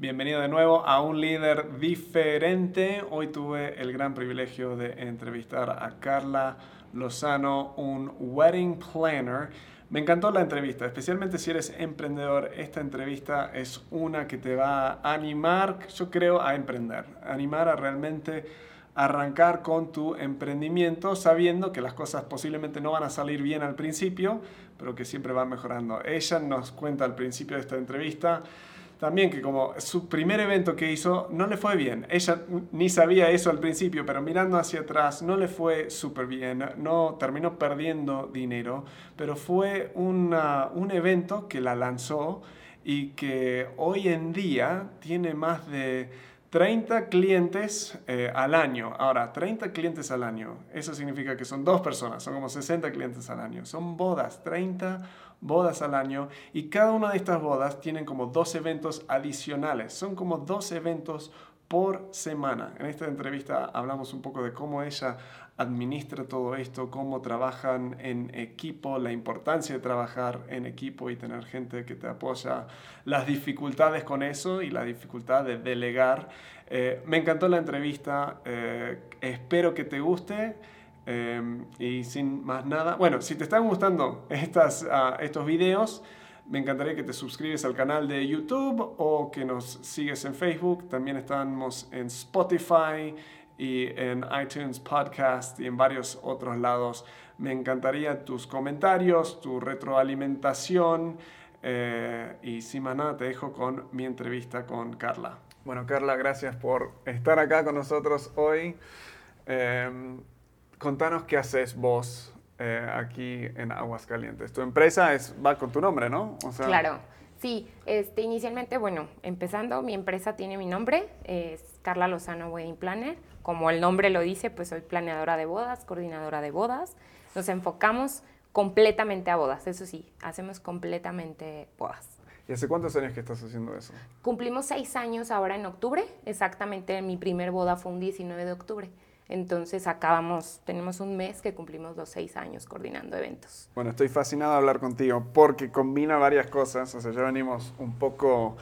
Bienvenido de nuevo a un líder diferente. Hoy tuve el gran privilegio de entrevistar a Carla Lozano, un wedding planner. Me encantó la entrevista, especialmente si eres emprendedor. Esta entrevista es una que te va a animar, yo creo, a emprender, animar a realmente arrancar con tu emprendimiento sabiendo que las cosas posiblemente no van a salir bien al principio, pero que siempre van mejorando. Ella nos cuenta al principio de esta entrevista también que como su primer evento que hizo no le fue bien. Ella ni sabía eso al principio, pero mirando hacia atrás no le fue súper bien, no terminó perdiendo dinero, pero fue una, un evento que la lanzó y que hoy en día tiene más de 30 clientes eh, al año. Ahora, 30 clientes al año, eso significa que son dos personas, son como 60 clientes al año. Son bodas, 30 bodas al año y cada una de estas bodas tienen como dos eventos adicionales. Son como dos eventos por semana. En esta entrevista hablamos un poco de cómo ella administra todo esto, cómo trabajan en equipo, la importancia de trabajar en equipo y tener gente que te apoya, las dificultades con eso y la dificultad de delegar. Eh, me encantó la entrevista, eh, espero que te guste. Eh, y sin más nada, bueno, si te están gustando estas, uh, estos videos, me encantaría que te suscribes al canal de YouTube o que nos sigues en Facebook. También estamos en Spotify y en iTunes Podcast y en varios otros lados. Me encantaría tus comentarios, tu retroalimentación. Eh, y sin más nada, te dejo con mi entrevista con Carla. Bueno, Carla, gracias por estar acá con nosotros hoy. Eh, contanos qué haces vos eh, aquí en Aguascalientes. Tu empresa es, va con tu nombre, ¿no? claro, sí. Este, inicialmente, bueno, empezando, mi empresa tiene mi nombre, es Carla Lozano Wedding Planner. Como el nombre lo dice, pues soy planeadora de bodas, coordinadora de bodas. Nos enfocamos completamente a bodas, eso sí, hacemos completamente bodas. ¿Y hace cuántos años que estás haciendo eso? Cumplimos seis años ahora en octubre, exactamente mi primer boda fue un 19 de octubre. Entonces acabamos, tenemos un mes que cumplimos los seis años coordinando eventos. Bueno, estoy fascinado de hablar contigo porque combina varias cosas. O sea, ya venimos un poco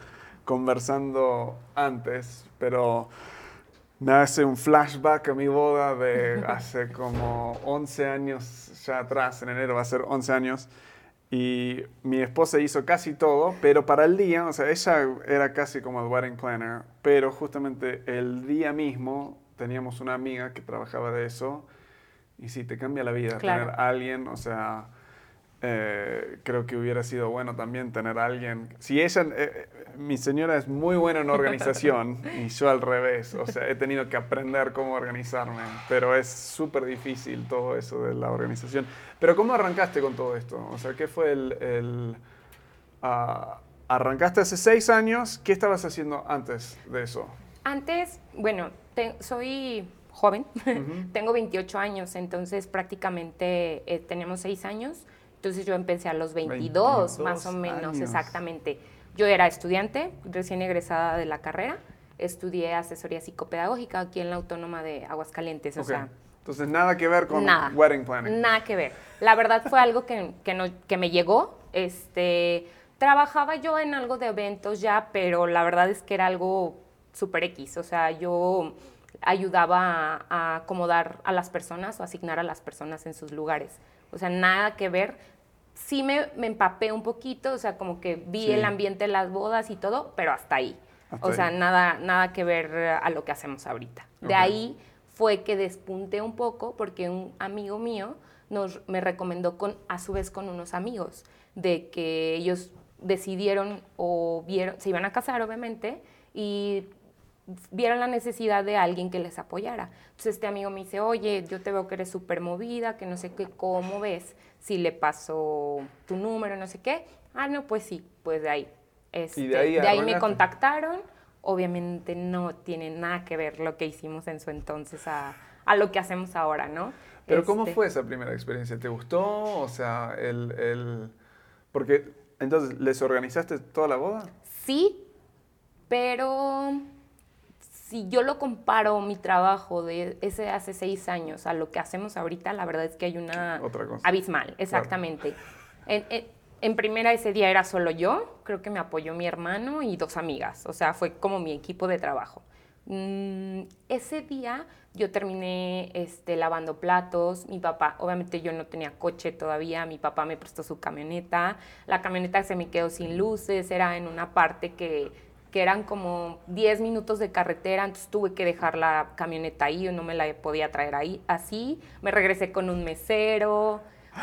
conversando antes, pero me hace un flashback a mi boda de hace como 11 años ya atrás, en enero va a ser 11 años. Y mi esposa hizo casi todo, pero para el día, o sea, ella era casi como el wedding planner, pero justamente el día mismo teníamos una amiga que trabajaba de eso y sí, te cambia la vida tener a alguien, o sea, eh, creo que hubiera sido bueno también tener a alguien. Si ella, eh, eh, mi señora es muy buena en organización y yo al revés, o sea, he tenido que aprender cómo organizarme, pero es súper difícil todo eso de la organización. Pero ¿cómo arrancaste con todo esto? O sea, ¿qué fue el... Ah, arrancaste hace seis años, ¿qué estabas haciendo antes de eso? Antes, bueno, soy joven, tengo 28 años, entonces prácticamente eh, tenemos 6 años. Entonces yo empecé a los 22, más o menos, exactamente. Yo era estudiante, recién egresada de la carrera, estudié asesoría psicopedagógica aquí en la Autónoma de Aguascalientes, o sea... Entonces nada que ver con wedding planning. Nada que ver. La verdad fue algo que, que, no, que me llegó. Este, trabajaba yo en algo de eventos ya, pero la verdad es que era algo super X, o sea, yo ayudaba a, acomodar a las personas o asignar a las personas en sus lugares. O sea, nada que ver. Sí me, empapé un poquito, o sea, como que vi el ambiente de las bodas y todo, pero hasta ahí. o sea, nada, nada que ver a lo que hacemos ahorita. De ahí fue que despunté un poco porque un amigo mío nos, me recomendó con, a su vez con unos amigos, de que ellos decidieron o vieron, se iban a casar obviamente, y vieron la necesidad de alguien que les apoyara. Entonces este amigo me dice, oye, yo te veo que eres súper movida, que no sé qué, ¿cómo ves? Si le paso tu número, no sé qué. Ah, no, pues sí, pues de ahí. Este, de ahí, me contactaron. Obviamente no tiene nada que ver lo que hicimos en su entonces a, a lo que hacemos ahora, ¿no? Pero ¿cómo este fue esa primera experiencia? ¿Te gustó? O sea, el, el... Porque entonces, ¿les organizaste toda la boda? Sí, pero si yo lo comparo mi trabajo de ese hace seis años a lo que hacemos ahorita, la verdad es que hay una abismal, exactamente. En primera ese día era solo yo, creo que me apoyó mi hermano y dos amigas, o sea, fue como mi equipo de trabajo. Mm, ese día yo terminé este, lavando platos, mi papá, obviamente yo no tenía coche todavía, mi papá me prestó su camioneta, la camioneta se me quedó sin luces, era en una parte que, que eran como 10 minutos de carretera, entonces tuve que dejar la camioneta ahí, yo no me la podía traer ahí, así, me regresé con un mesero,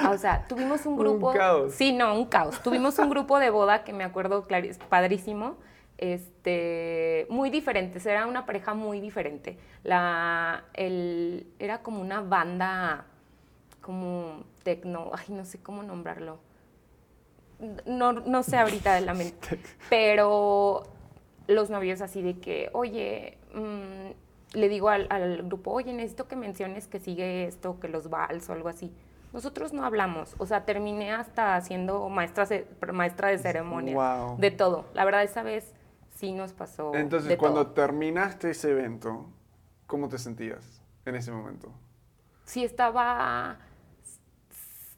o sea, tuvimos un grupo... Un caos. Sí, no, un caos. Tuvimos un grupo de boda que me acuerdo clari- padrísimo, este, muy diferentes, era una pareja muy diferente. La, el, era como una banda, como tecno, ay, no sé cómo nombrarlo. No, no sé ahorita de la mente, pero los novios así de que, oye, mm, le digo al, al grupo, oye, necesito que menciones que sigue esto, que los vals o algo así. Nosotros no hablamos, o sea, terminé hasta siendo maestra, maestra de ceremonia, Wow. de todo. La verdad, esa vez sí nos pasó. Entonces, de cuando todo. terminaste ese evento, ¿cómo te sentías en ese momento? sí estaba,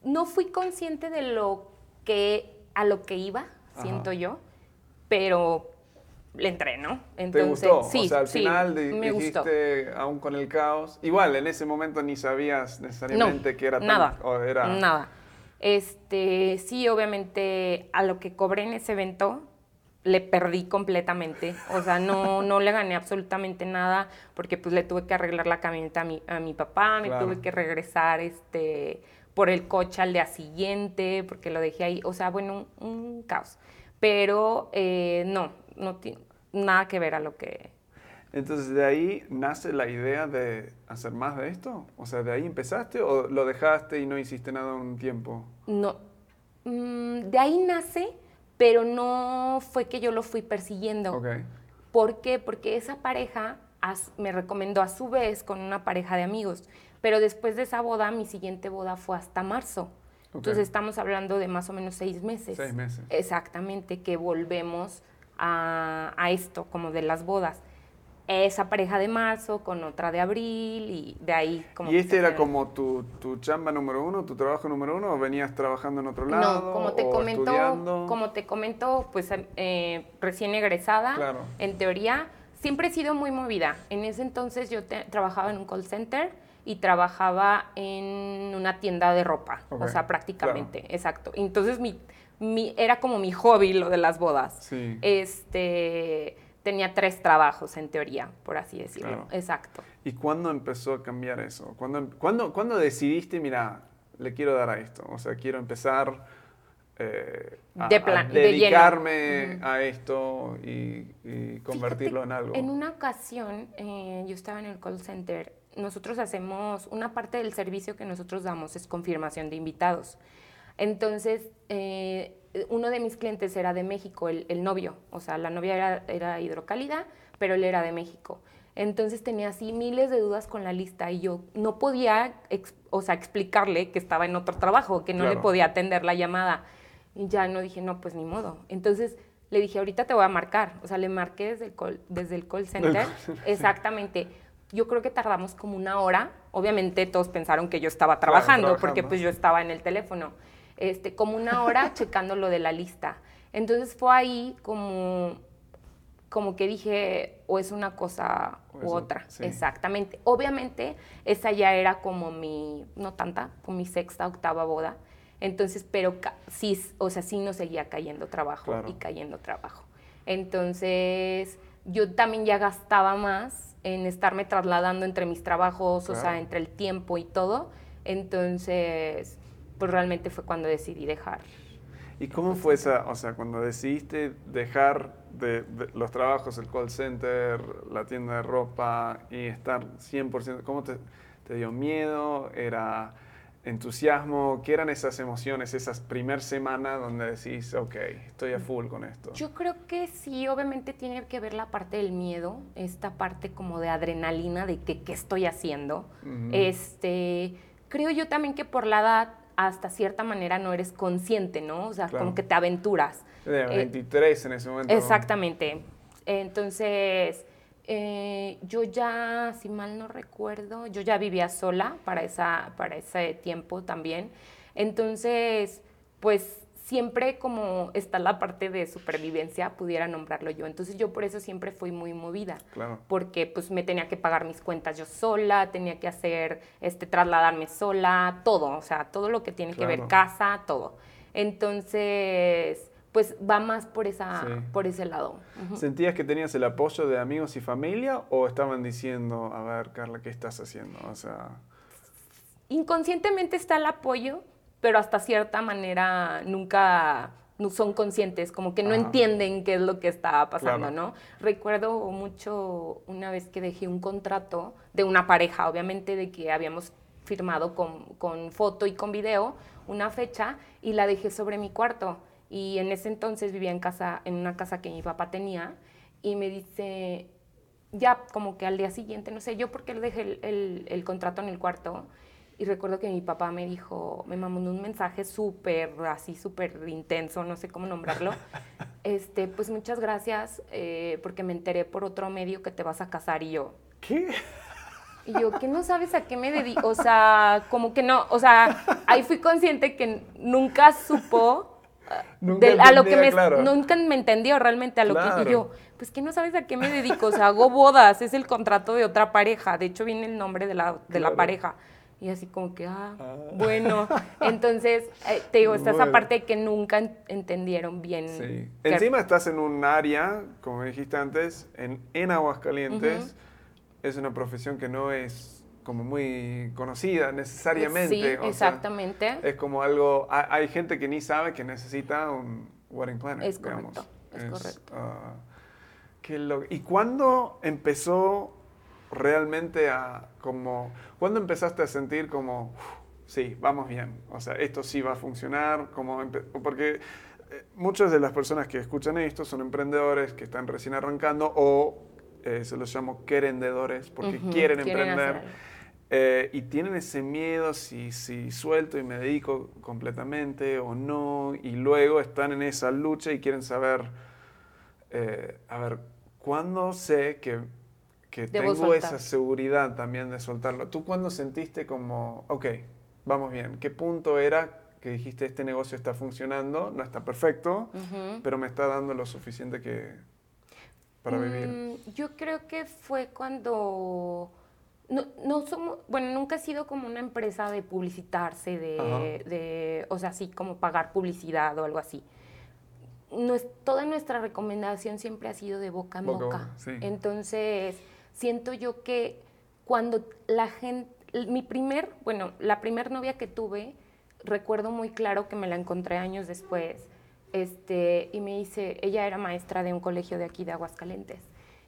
no fui consciente de lo que, a lo que iba, siento yo, pero le entré, ¿no? ¿Te Entonces, gustó? sí, o sea, al sí, final di- me gustó. dijiste, aún con el caos, igual en ese momento ni sabías necesariamente que era tan- nada, o era nada. Este, sí, obviamente a lo que cobré en ese evento le perdí completamente, o sea, no, no le gané absolutamente nada porque pues le tuve que arreglar la camioneta a mi, a mi papá, me Claro. tuve que regresar este, por el coche al día siguiente porque lo dejé ahí, o sea, bueno, un, un caos. Pero eh, no, no tiene nada que ver a lo que... Entonces de ahí nace la idea de hacer más de esto. O sea, de ahí empezaste o lo dejaste y no hiciste nada un tiempo. No, mm, de ahí nace, pero no fue que yo lo fui persiguiendo. Ok. ¿Por qué? Porque esa pareja as- me recomendó a su vez con una pareja de amigos. Pero después de esa boda, mi siguiente boda fue hasta marzo. Entonces Ok. estamos hablando de más o menos seis meses. Seis meses. Exactamente, que volvemos a, a esto, como de las bodas. Esa pareja de marzo con otra de abril y de ahí como... ¿Y este era como tu, tu chamba número uno, tu trabajo número uno o venías trabajando en otro lado? No, como te o comentó, estudiando? como te comento, pues eh, recién egresada, Claro. en teoría, siempre he sido muy movida. En ese entonces yo te- trabajaba en un call center y trabajaba en una tienda de ropa, o sea, prácticamente, exacto. Entonces mi, mi- era como mi hobby lo de las bodas. Sí. Este, tenía tres trabajos en teoría, por así decirlo. Claro. Exacto. ¿Y cuándo empezó a cambiar eso? ¿Cuándo, cuándo, cuándo decidiste, mira, le quiero dar a esto? O sea, quiero empezar eh, a, De a de dedicarme a esto y, y convertirlo Fíjate, en algo. En una ocasión, eh, yo estaba en el call center. Nosotros hacemos, una parte del servicio que nosotros damos es confirmación de invitados. Entonces, eh, uno de mis clientes era de México, el, el novio. O sea, la novia era, era hidrocálida, pero él era de México. Entonces tenía así miles de dudas con la lista y yo no podía, ex- o sea, explicarle que estaba en otro trabajo, que no le Claro. podía atender la llamada. Y ya no dije, no, pues ni modo. Entonces le dije, ahorita te voy a marcar. O sea, le marqué desde el call, desde el call center. call center, sí. Yo creo que tardamos como una hora. Obviamente todos pensaron que yo estaba trabajando, porque pues yo estaba en el teléfono. Este, como una hora checando lo de la lista. Entonces fue ahí como, como que dije, o es una cosa O u otra. sí. Exactamente. Obviamente, esa ya era como mi, no tanta, como mi sexta, octava boda. Entonces, pero sí, o sea, sí nos seguía cayendo trabajo Claro. y cayendo trabajo. Entonces, yo también ya gastaba más en estarme trasladando entre mis trabajos, o sea, entre el tiempo y todo. Entonces, pues realmente fue cuando decidí dejar. ¿Y cómo fue esa, o sea, cuando decidiste dejar de, de los trabajos, el call center, la tienda de ropa y estar 100%, ¿cómo te, te dio miedo? ¿Era entusiasmo? ¿Qué eran esas emociones, esas primer semanas donde decís, ok, estoy a full con esto? Yo creo que sí, obviamente tiene que ver la parte del miedo, esta parte como de adrenalina de que qué estoy haciendo. Este, creo yo también que por la edad hasta cierta manera no eres consciente, ¿no? O sea, Claro. como que te aventuras. De Eh, 23 en ese momento. Exactamente. Entonces, eh, yo ya, si mal no recuerdo, yo ya vivía sola para, esa, para ese tiempo también. Entonces, pues siempre como está la parte de supervivencia, pudiera nombrarlo yo. Entonces yo por eso siempre fui muy movida. Claro. Porque pues me tenía que pagar mis cuentas yo sola, tenía que hacer, este, trasladarme sola, todo, o sea, todo lo que tiene que ver casa, todo. Entonces, pues va más por, esa, por ese lado. ¿Sentías que tenías el apoyo de amigos y familia o estaban diciendo, a ver, Carla, ¿qué estás haciendo? O sea... Inconscientemente está el apoyo, pero hasta cierta manera nunca no son conscientes, como que no entienden qué es lo que está pasando, ¿no? Recuerdo mucho una vez que dejé un contrato de una pareja, obviamente de que habíamos firmado con, con foto y con video una fecha y la dejé sobre mi cuarto y en ese entonces vivía en casa, en una casa que mi papá tenía, y me dice, ya como que al día siguiente, no sé, yo porque le dejé el, contrato en el cuarto, y recuerdo que mi papá me dijo, me mandó un mensaje súper, así súper intenso, no sé cómo nombrarlo. este, pues muchas gracias, eh, porque me enteré por otro medio que te vas a casar y yo. ¿Qué? Y yo, ¿qué no sabes a qué me dedico? O sea, como que no, o sea, ahí fui consciente que nunca supo Nunca a lo que me, nunca me entendió realmente a lo que yo, pues que no sabes a qué me dedico, o sea, hago bodas, es el contrato de otra pareja, de hecho viene el nombre de la, de la pareja. Y así como que, ah, ah. bueno, entonces, eh, te digo, está esa parte que nunca entendieron bien. Sí. Encima estás en un área, como dijiste antes, en, en Aguascalientes, es una profesión que no es como muy conocida necesariamente. Sí, exactamente. es como algo, hay, gente que ni sabe que necesita un wedding planner. Es correcto, es, correcto. Ah, ¿Y cuándo empezó realmente a, como, cuándo empezaste a sentir como, sí, vamos bien, o sea, esto sí va a funcionar, como, porque eh, muchas de las personas que escuchan esto son emprendedores que están recién arrancando o eh, se los llamo querendedores porque quieren, emprender. Eh, y tienen ese miedo si, si suelto y me dedico completamente o no, y luego están en esa lucha y quieren saber, eh, a ver, ¿cuándo sé que, que tengo esa seguridad también de soltarlo? ¿Tú cuándo sentiste como, ok, vamos bien, qué punto era que dijiste este negocio está funcionando, no está perfecto, pero me está dando lo suficiente que para vivir? Mm, yo creo que fue cuando no, no somos, bueno, nunca he sido como una empresa de publicitarse, de, o sea, así como pagar publicidad o algo así. toda nuestra recomendación siempre ha sido de boca en boca. Entonces, siento yo que cuando la gente, mi primer, bueno, la primer novia que tuve, recuerdo muy claro que me la encontré años después, este, y me dice, ella era maestra de un colegio de aquí de Aguascalientes,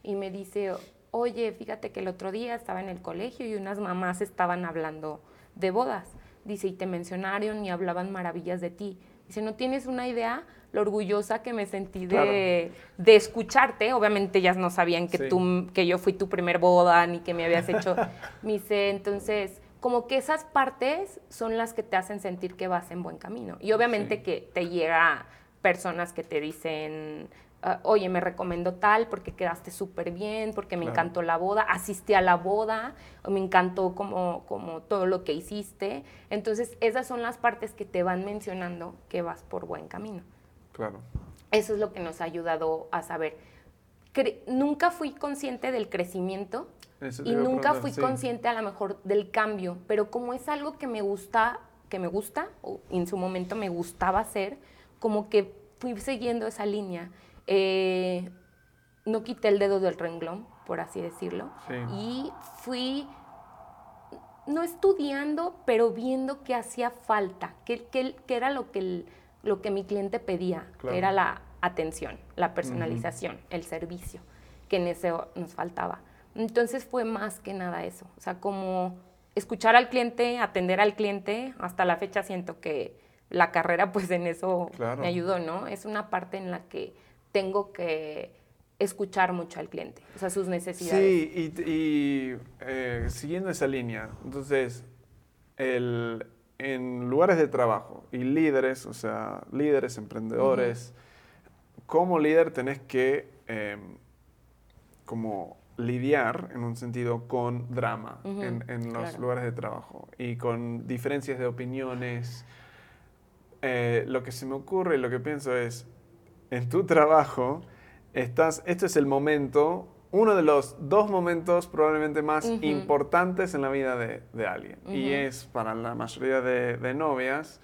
y me dice, oye, fíjate que el otro día estaba en el colegio y unas mamás estaban hablando de bodas. Dice, y te mencionaron y hablaban maravillas de ti. Dice, no tienes una idea lo orgullosa que me sentí de, escucharte. Obviamente ellas no sabían que, tú, que yo fui tu primer boda ni que me habías hecho. me dice, entonces, como que esas partes son las que te hacen sentir que vas en buen camino. Y obviamente que te llega personas que te dicen, Ah, oye, me recomendó tal porque quedaste súper bien, porque me encantó la boda, asistí a la boda, me encantó como, como todo lo que hiciste. Entonces, esas son las partes que te van mencionando que vas por buen camino. Claro. Eso es lo que nos ha ayudado a saber. nunca fui consciente del crecimiento y nunca fui consciente a lo mejor del cambio, pero como es algo que me gusta, que me gusta, o en su momento me gustaba hacer, como que fui siguiendo esa línea. Eh, no quité el dedo del renglón, por así decirlo, y fui, no estudiando, pero viendo que hacía falta, que, era lo que, lo que mi cliente pedía, que era la atención, la personalización, el servicio, que en eso nos faltaba. Entonces fue más que nada eso, o sea, como escuchar al cliente, atender al cliente, hasta la fecha siento que la carrera pues en eso me ayudó, ¿no? Es una parte en la que tengo que escuchar mucho al cliente, o sea, sus necesidades. Sí, y, eh, siguiendo esa línea, entonces, en lugares de trabajo y líderes, o sea, líderes, emprendedores, como líder tenés que em, como lidiar, en un sentido, con drama en, los lugares de trabajo y con diferencias de opiniones. Eh, lo que se me ocurre y lo que pienso es, en tu trabajo, estás, esto es el momento, uno de los dos momentos probablemente más importantes en la vida de, alguien. Y es para la mayoría de, novias,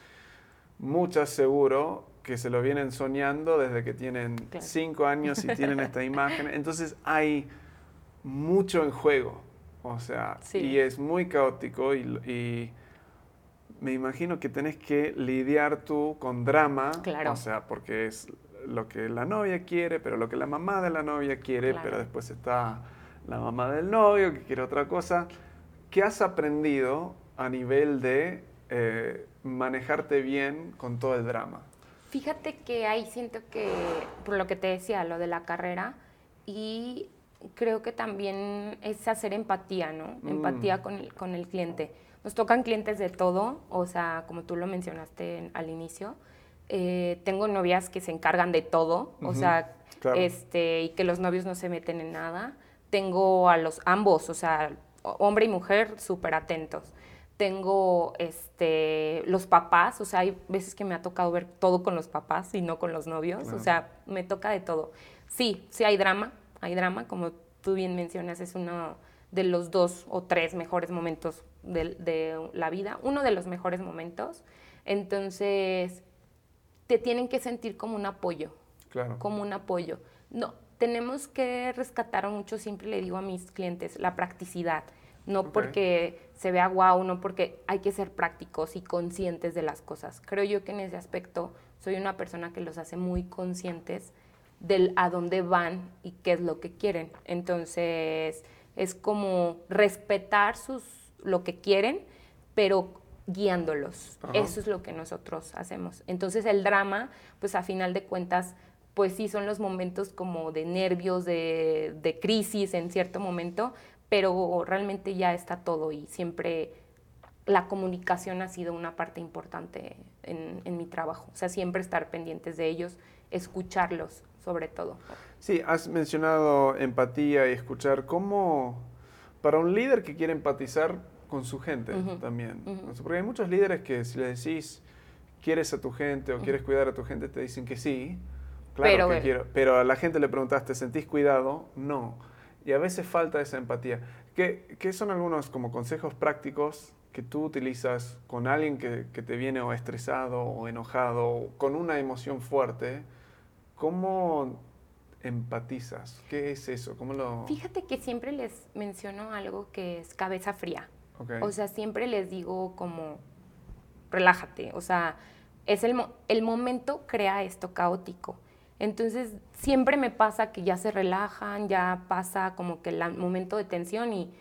muchas seguro que se lo vienen soñando desde que tienen cinco años y tienen esta imagen. Entonces hay mucho en juego. O sea, y es muy caótico y, me imagino que tenés que lidiar tú con drama. O sea, porque es lo que la novia quiere, pero lo que la mamá de la novia quiere, pero después está la mamá del novio que quiere otra cosa. ¿Qué has aprendido a nivel de eh, manejarte bien con todo el drama? Fíjate que ahí siento que, por lo que te decía, lo de la carrera, y creo que también es hacer empatía, ¿no? Mm. Empatía con el, con el cliente. Nos tocan clientes de todo, o sea, como tú lo mencionaste al inicio, eh, tengo novias que se encargan de todo, o sea, este, y que los novios no se meten en nada. Tengo a los ambos, o sea, hombre y mujer, súper atentos. Tengo este, los papás, o sea, hay veces que me ha tocado ver todo con los papás y no con los novios, o sea, me toca de todo. Sí, sí hay drama, hay drama, como tú bien mencionas, es uno de los dos o tres mejores momentos de, de la vida, uno de los mejores momentos. Entonces, te tienen que sentir como un apoyo. Claro. Como un apoyo. No, tenemos que rescatar mucho, siempre le digo a mis clientes, la practicidad. No porque se vea guau, no porque hay que ser prácticos y conscientes de las cosas. Creo yo que en ese aspecto soy una persona que los hace muy conscientes del a dónde van y qué es lo que quieren. Entonces, es como respetar sus, lo que quieren, pero guiándolos. Eso es lo que nosotros hacemos. Entonces el drama, pues a final de cuentas, pues sí son los momentos como de nervios, de, crisis en cierto momento, pero realmente ya está todo y siempre la comunicación ha sido una parte importante en, en mi trabajo. O sea, siempre estar pendientes de ellos, escucharlos sobre todo. Sí, has mencionado empatía y escuchar. ¿Cómo, para un líder que quiere empatizar, con su gente también. Porque hay muchos líderes que si le decís, quieres a tu gente o quieres cuidar a tu gente, te dicen que sí. Claro pero, que quiero. Pero a la gente le preguntaste, ¿sentís cuidado? No. Y a veces falta esa empatía. ¿Qué, qué son algunos como consejos prácticos que tú utilizas con alguien que, que, te viene o estresado o enojado o con una emoción fuerte? ¿Cómo empatizas? ¿Qué es eso? ¿Cómo lo... Fíjate que siempre les menciono algo que es cabeza fría. O sea, siempre les digo como, relájate, o sea, es el, el momento crea esto caótico. Entonces, siempre me pasa que ya se relajan, ya pasa como que el momento de tensión y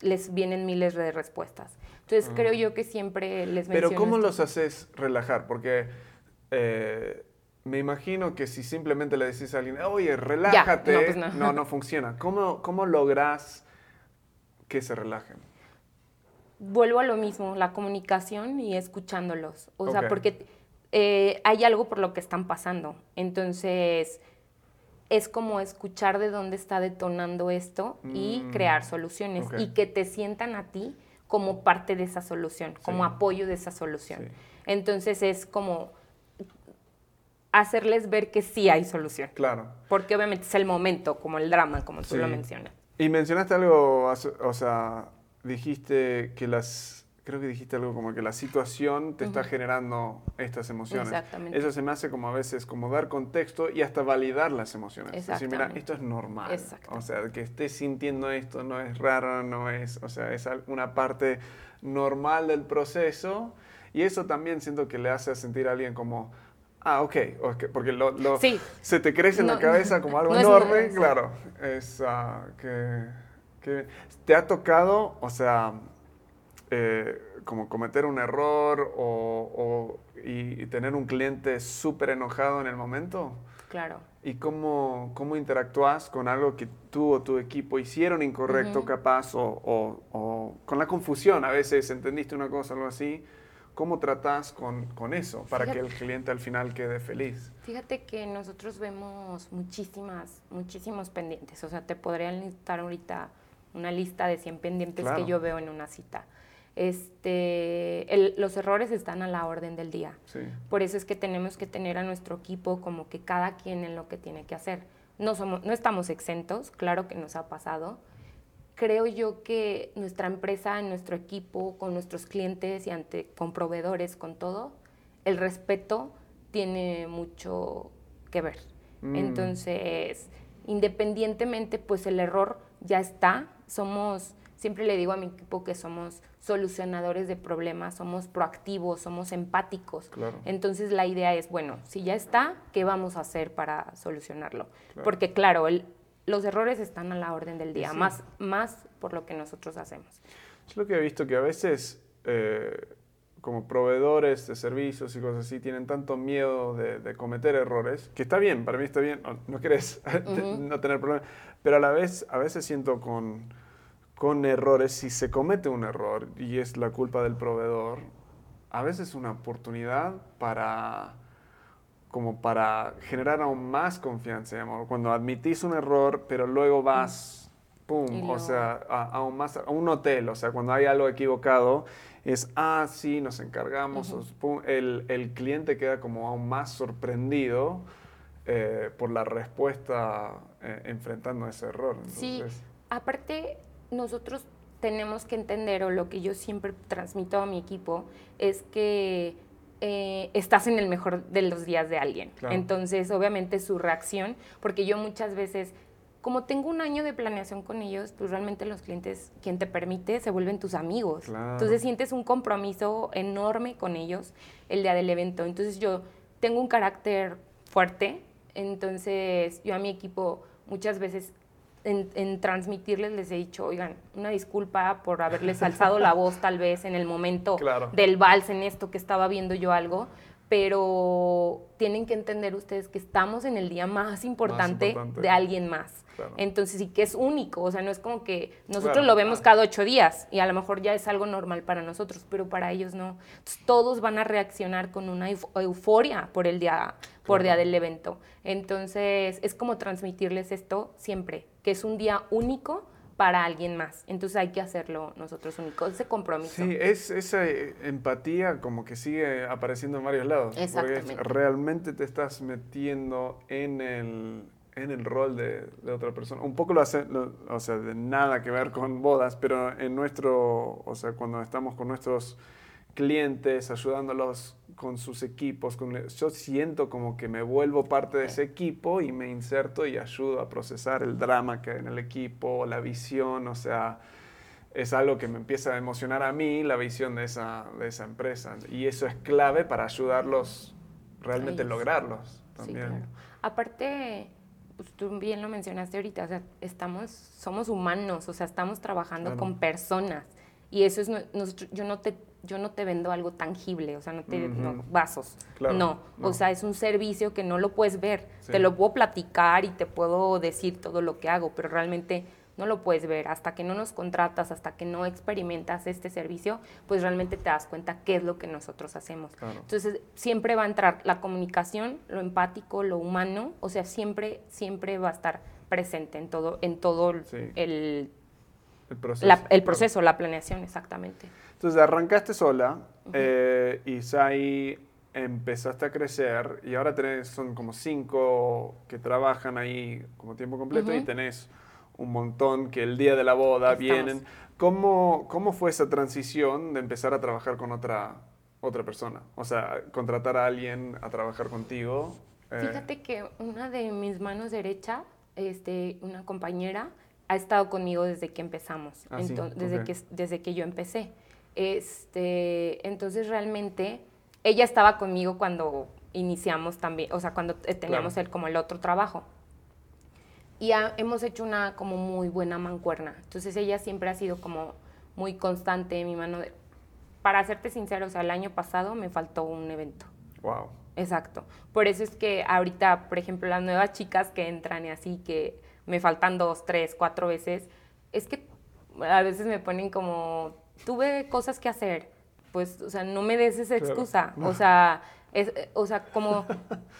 les vienen miles de respuestas. Entonces, creo ah. yo que siempre les Pero ¿cómo los haces relajar? Porque eh, me imagino que si simplemente le decís a alguien, oye, relájate, no, pues no. no, no, funciona. ¿Cómo, ¿Cómo logras que se relajen? Vuelvo a lo mismo, la comunicación y escuchándolos. O sea, porque eh, hay algo por lo que están pasando. Entonces, es como escuchar de dónde está detonando esto y mm. crear soluciones y que te sientan a ti como parte de esa solución, como apoyo de esa solución. Entonces, es como hacerles ver que sí hay solución. Claro. Porque obviamente es el momento, como el drama, como tú lo mencionas. Y mencionaste algo, o sea, dijiste que las, creo que dijiste algo como que la situación te está generando estas emociones. Exactamente. Eso se me hace como a veces como dar contexto y hasta validar las emociones. Es decir, mira, esto es normal. O sea, que estés sintiendo esto no es raro, no es, o sea, es una parte normal del proceso y eso también siento que le hace sentir a alguien como Ah, ok, porque lo, se te crece en la cabeza como algo enorme, claro. Es uh, que ¿Te ha tocado, o sea, eh, como cometer un error o, y, tener un cliente súper enojado en el momento? Claro. ¿Y cómo, cómo interactúas con algo que tú o tu equipo hicieron incorrecto, capaz, o, o, con la confusión? A veces entendiste una cosa, algo así. ¿Cómo tratas con, con eso para que el cliente al final quede feliz? Fíjate que nosotros vemos muchísimas, muchísimos pendientes. O sea, te podrían listar ahorita una lista de 100 pendientes que yo veo en una cita. este, los errores están a la orden del día. Por eso es que tenemos que tener a nuestro equipo como que cada quien en lo que tiene que hacer. No, somos, no estamos exentos, claro que nos ha pasado. Creo yo que nuestra empresa, nuestro equipo, con nuestros clientes y ante, con proveedores, con todo, el respeto tiene mucho que ver. Mm. Entonces, independientemente, pues el error ya está. Somos, siempre le digo a mi equipo que somos solucionadores de problemas, somos proactivos, somos empáticos. Entonces la idea es, bueno, si ya está, ¿qué vamos a hacer para solucionarlo? Porque claro, los errores están a la orden del día, más, más por lo que nosotros hacemos. Es lo que he visto que a veces eh, como proveedores de servicios y cosas así tienen tanto miedo de, cometer errores, que está bien, para mí está bien, no, quieres no tener problemas, pero a la vez a veces siento con con errores, si se comete un error y es la culpa del proveedor, a veces es una oportunidad para como para generar aún más confianza, cuando admitís un error, pero luego vas, pum, o sea, a, aún más, a un hotel, o sea, cuando hay algo equivocado, es, ah, sí, nos encargamos, el, cliente queda como aún más sorprendido eh, por la respuesta eh, enfrentando ese error. sí, aparte nosotros tenemos que entender, o lo que yo siempre transmito a mi equipo, es que eh, estás en el mejor de los días de alguien. Entonces, obviamente su reacción, porque yo muchas veces, como tengo un año de planeación con ellos, pues realmente los clientes, quien te permite, se vuelven tus amigos. Entonces sientes un compromiso enorme con ellos el día del evento. Entonces yo tengo un carácter fuerte, entonces yo a mi equipo muchas veces en, transmitirles les he dicho, oigan, una disculpa por haberles alzado la voz tal vez en el momento del vals, en esto que estaba viendo yo algo, pero tienen que entender ustedes que estamos en el día más importante, de alguien más. Entonces, sí que es único, o sea, no es como que nosotros lo vemos cada ocho días y a lo mejor ya es algo normal para nosotros, pero para ellos no. todos van a reaccionar con una euforia por el día, por día del evento. Entonces, es como transmitirles esto siempre, que es un día único para alguien más. Entonces hay que hacerlo nosotros únicos, ese compromiso. Sí, es esa empatía como que sigue apareciendo en varios lados. Exactamente. Porque realmente te estás metiendo en el, en el rol de, de otra persona. Un poco lo hace, o sea, de nada que ver con bodas, pero en nuestro, o sea, cuando estamos con nuestros clientes, ayudándolos con sus equipos. yo siento como que me vuelvo parte de ese equipo y me inserto y ayudo a procesar el drama que hay en el equipo, la visión, o sea, es algo que me empieza a emocionar a mí, la visión de esa, de esa empresa. Y eso es clave para ayudarlos realmente a lograrlos también. Aparte, pues, tú bien lo mencionaste ahorita, o sea, estamos, somos humanos, o sea, estamos trabajando con personas. Y eso es, yo no te yo no te vendo algo tangible, o sea, no te vasos. no. o sea, es un servicio que no lo puedes ver. Te lo puedo platicar y te puedo decir todo lo que hago, pero realmente no lo puedes ver. Hasta que no nos contratas, hasta que no experimentas este servicio, pues realmente te das cuenta qué es lo que nosotros hacemos. Entonces, siempre va a entrar la comunicación, lo empático, lo humano, o sea, siempre, siempre va a estar presente en todo, en todo el, el proceso, el proceso la planeación, exactamente. Entonces arrancaste sola eh, y ahí empezaste a crecer y ahora tenés, son como cinco que trabajan ahí como tiempo completo y tenés un montón que el día de la boda vienen. ¿Cómo, ¿Cómo fue esa transición de empezar a trabajar con otra, otra persona? O sea, contratar a alguien a trabajar contigo. Eh. Fíjate que una de mis manos derecha, este, una compañera, ha estado conmigo desde que empezamos, ah, desde, que, desde que yo empecé. Este, entonces realmente ella estaba conmigo cuando iniciamos también, o sea, cuando teníamos el, como el otro trabajo. Y hemos hecho una como muy buena mancuerna. Entonces ella siempre ha sido como muy constante en mi mano. De, para serte sincero, o sea, el año pasado me faltó un evento. Wow. Exacto. Por eso es que ahorita, por ejemplo, las nuevas chicas que entran y así, que me faltan dos, tres, cuatro veces, es que a veces me ponen como tuve cosas que hacer, pues, o sea, no me des esa excusa. O sea, es, o sea, como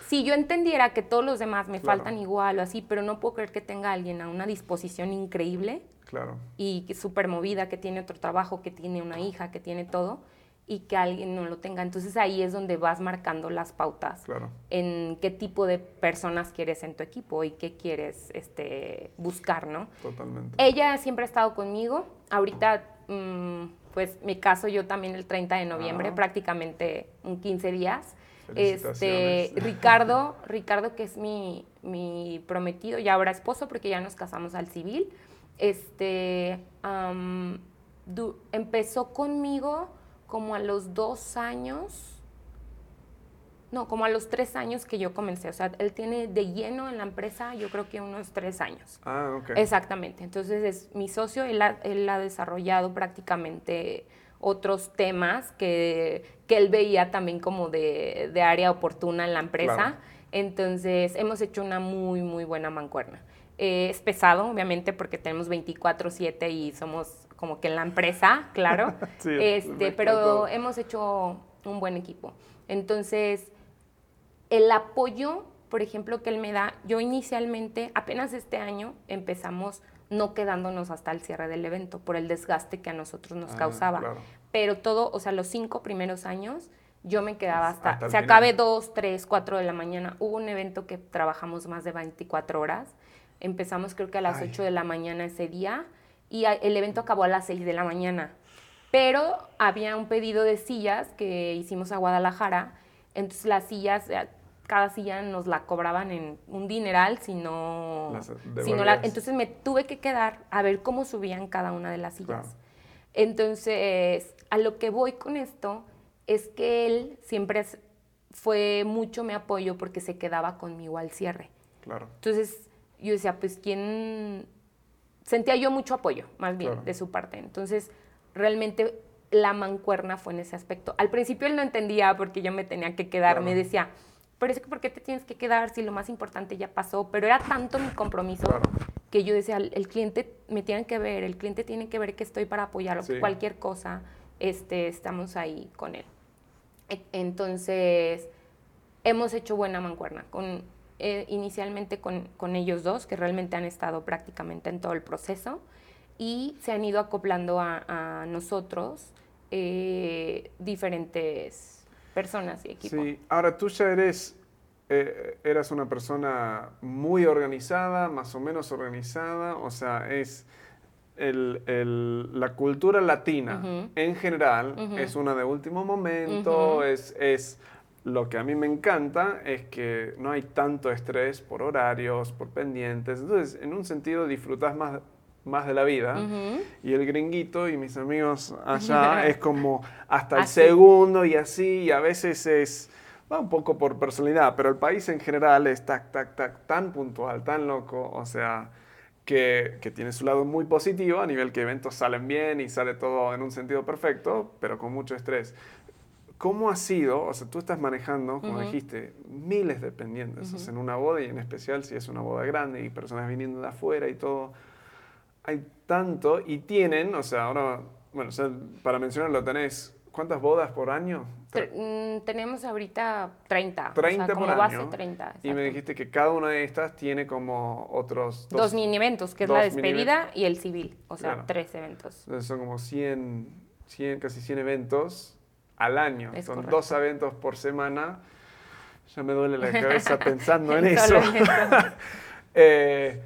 si yo entendiera que todos los demás me faltan igual o así, pero no puedo creer que tenga alguien a una disposición increíble, Claro. Y que súper movida, que tiene otro trabajo, que tiene una hija, que tiene todo, y que alguien no lo tenga. Entonces ahí es donde vas marcando las pautas Claro. en qué tipo de personas quieres en tu equipo y qué quieres este, buscar, ¿no? Totalmente. Ella siempre ha estado conmigo. Ahorita, pues me caso yo también el 30 de noviembre, Ah. prácticamente un 15 días. Este. Ricardo, Ricardo, que es mi, mi prometido, ya ahora esposo, porque ya nos casamos al civil, este, empezó conmigo como a los dos años, no, como a los tres años que yo comencé. O sea, él tiene de lleno en la empresa, yo creo que unos tres años. Ah, ok. Exactamente. Entonces es mi socio, él ha, él ha desarrollado prácticamente otros temas que, que él veía también como de, de área oportuna en la empresa. Claro. Entonces hemos hecho una muy, muy buena mancuerna. Eh, es pesado, obviamente, porque tenemos 24/7 y somos como que en la empresa, claro. Sí, este, pero hemos hecho un buen equipo. Entonces, el apoyo, por ejemplo, que él me da, yo inicialmente, apenas este año, empezamos no quedándonos hasta el cierre del evento por el desgaste que a nosotros nos Ah, causaba. claro. Pero todo, o sea, los cinco primeros años, yo me quedaba hasta, Hasta el se final. acabe dos, tres, cuatro de la mañana. Hubo un evento que trabajamos más de 24 horas. Empezamos creo que a las Ay. 8 de la mañana ese día y a- el evento acabó a las 6 de la mañana. Pero había un pedido de sillas que hicimos a Guadalajara, entonces las sillas, eh, cada silla nos la cobraban en un dineral, si no... La- entonces me tuve que quedar a ver cómo subían cada una de las sillas. Claro. Entonces, a lo que voy con esto es que él siempre fue mucho mi apoyo porque se quedaba conmigo al cierre. Claro. Entonces yo decía, pues quién... Sentía yo mucho apoyo, más bien, Claro. de su parte. Entonces, realmente la mancuerna fue en ese aspecto. Al principio él no entendía porque yo me tenía que quedar. Claro. Me decía, pero es que ¿por qué te tienes que quedar si lo más importante ya pasó? Pero era tanto mi compromiso Claro. que yo decía, el, cliente me tiene que ver, el cliente tiene que ver que estoy para apoyarlo, Sí. cualquier cosa, este, estamos ahí con él. E- Entonces, hemos hecho buena mancuerna, con, eh, inicialmente con, con ellos dos, que realmente han estado prácticamente en todo el proceso, y se han ido acoplando a, a nosotros eh, diferentes personas y equipo. Sí, ahora tú ya eres, eh, eras una persona muy organizada, más o menos organizada, o sea, es el- el- la cultura latina en general es una de último momento, es, es lo que a mí me encanta es que no hay tanto estrés por horarios, por pendientes, entonces en un sentido disfrutas más, más de la vida. Ujú. Y el gringuito y mis amigos allá es como hasta el Así. segundo y así, y a veces es, va un poco por personalidad, pero el país en general es tac, tac, tac, tan puntual, tan loco, o sea, que, que tiene su lado muy positivo a nivel que eventos salen bien y sale todo en un sentido perfecto, pero con mucho estrés. ¿Cómo ha sido? O sea, tú estás manejando, como Ujú. dijiste, miles de pendientes o sea, en una boda y en especial si es una boda grande y personas viniendo de afuera y todo hay tanto y tienen, o sea, ahora, bueno, o sea, para mencionarlo, tenés, ¿cuántas bodas por año? Tre- mm, tenemos ahorita 30. 30 o sea, como por base año. 30. Y me dijiste que cada una de estas tiene como otros Dos, mini eventos, que es la dos despedida y el civil. O sea, Claro. tres eventos. Entonces son como 100, 100, casi 100 eventos al año. Es son correcto. dos eventos por semana. Ya me duele la cabeza pensando en eso. Solo en eso. Eh,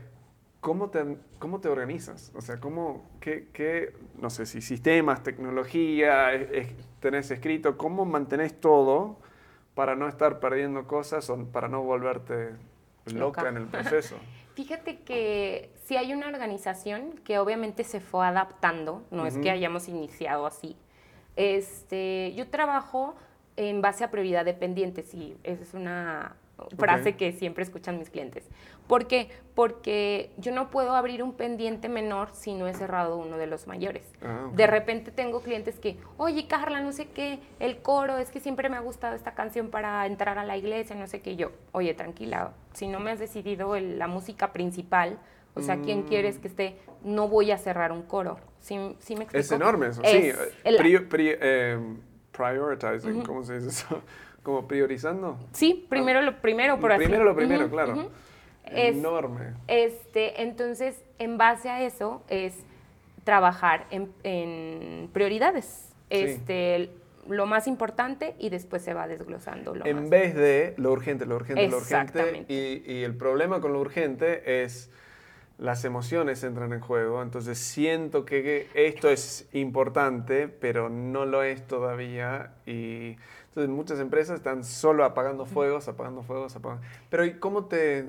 ¿cómo, te, ¿Cómo te organizas? O sea, ¿cómo, qué, qué, no sé si sistemas, tecnología, es- tenés escrito, cómo mantenés todo para no estar perdiendo cosas o para no volverte loca Loca. en el proceso? Fíjate que si hay una organización que obviamente se fue adaptando, no es que hayamos iniciado así. Este, yo trabajo en base a prioridad de pendientes y esa es una frase Ok. que siempre escuchan mis clientes. ¿Por qué? Porque yo no puedo abrir un pendiente menor si no he cerrado uno de los mayores. Ah, ok. De repente tengo clientes que, oye Carla, no sé qué, el coro, es que siempre me ha gustado esta canción para entrar a la iglesia, no sé qué. Yo, oye, tranquila, si no me has decidido el- la música principal, o sea, ¿quién Mm. quieres que esté? No voy a cerrar un coro. ¿Sí, sí me explico? Es enorme eso, Es sí. el- Pri- pri- eh, prioritizing, ¿cómo se dice eso? Como priorizando. sí, primero lo primero, por así. Primero lo primero, Ujú, claro. ujú. Es- Enorme. Este, entonces, en base a eso, es trabajar en, prioridades. Este, lo más importante y después se va desglosando lo En vez de lo urgente, lo urgente, lo urgente. Y, y, el problema con lo urgente es las emociones entran en juego. Entonces siento que esto es importante, pero no lo es todavía. Y entonces muchas empresas están solo apagando fuegos, apagando fuegos, apagando. Pero ¿y cómo te,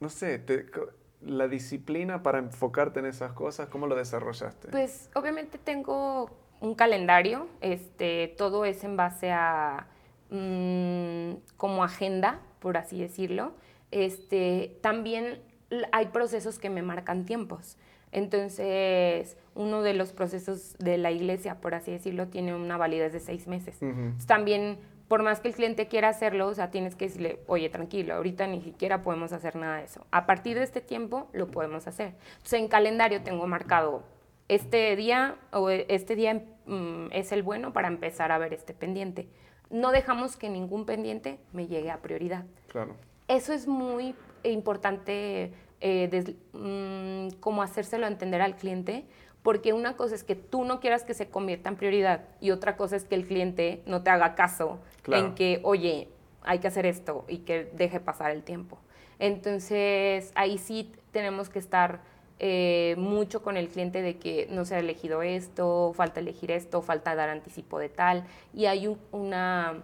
no sé, te, la disciplina para enfocarte en esas cosas, cómo lo desarrollaste? Pues obviamente tengo un calendario, este, todo es en base a mm, como agenda, por así decirlo. Este, también hay procesos que me marcan tiempos. Entonces, uno de los procesos de la iglesia, por así decirlo, tiene una validez de seis meses. También, por más que el cliente quiera hacerlo, o sea, tienes que decirle, oye, tranquilo, ahorita ni siquiera podemos hacer nada de eso. A partir de este tiempo, lo podemos hacer. Entonces, en calendario tengo marcado este día o este día mm, es el bueno para empezar a ver este pendiente. No dejamos que ningún pendiente me llegue a prioridad. Claro. Eso es muy importante eh, mm, como hacérselo entender al cliente, porque una cosa es que tú no quieras que se convierta en prioridad y otra cosa es que el cliente no te haga caso en que, oye, hay que hacer esto y que deje pasar el tiempo. Entonces, ahí sí tenemos que estar eh, mucho con el cliente de que no se ha elegido esto, falta elegir esto, falta dar anticipo de tal. Y hay una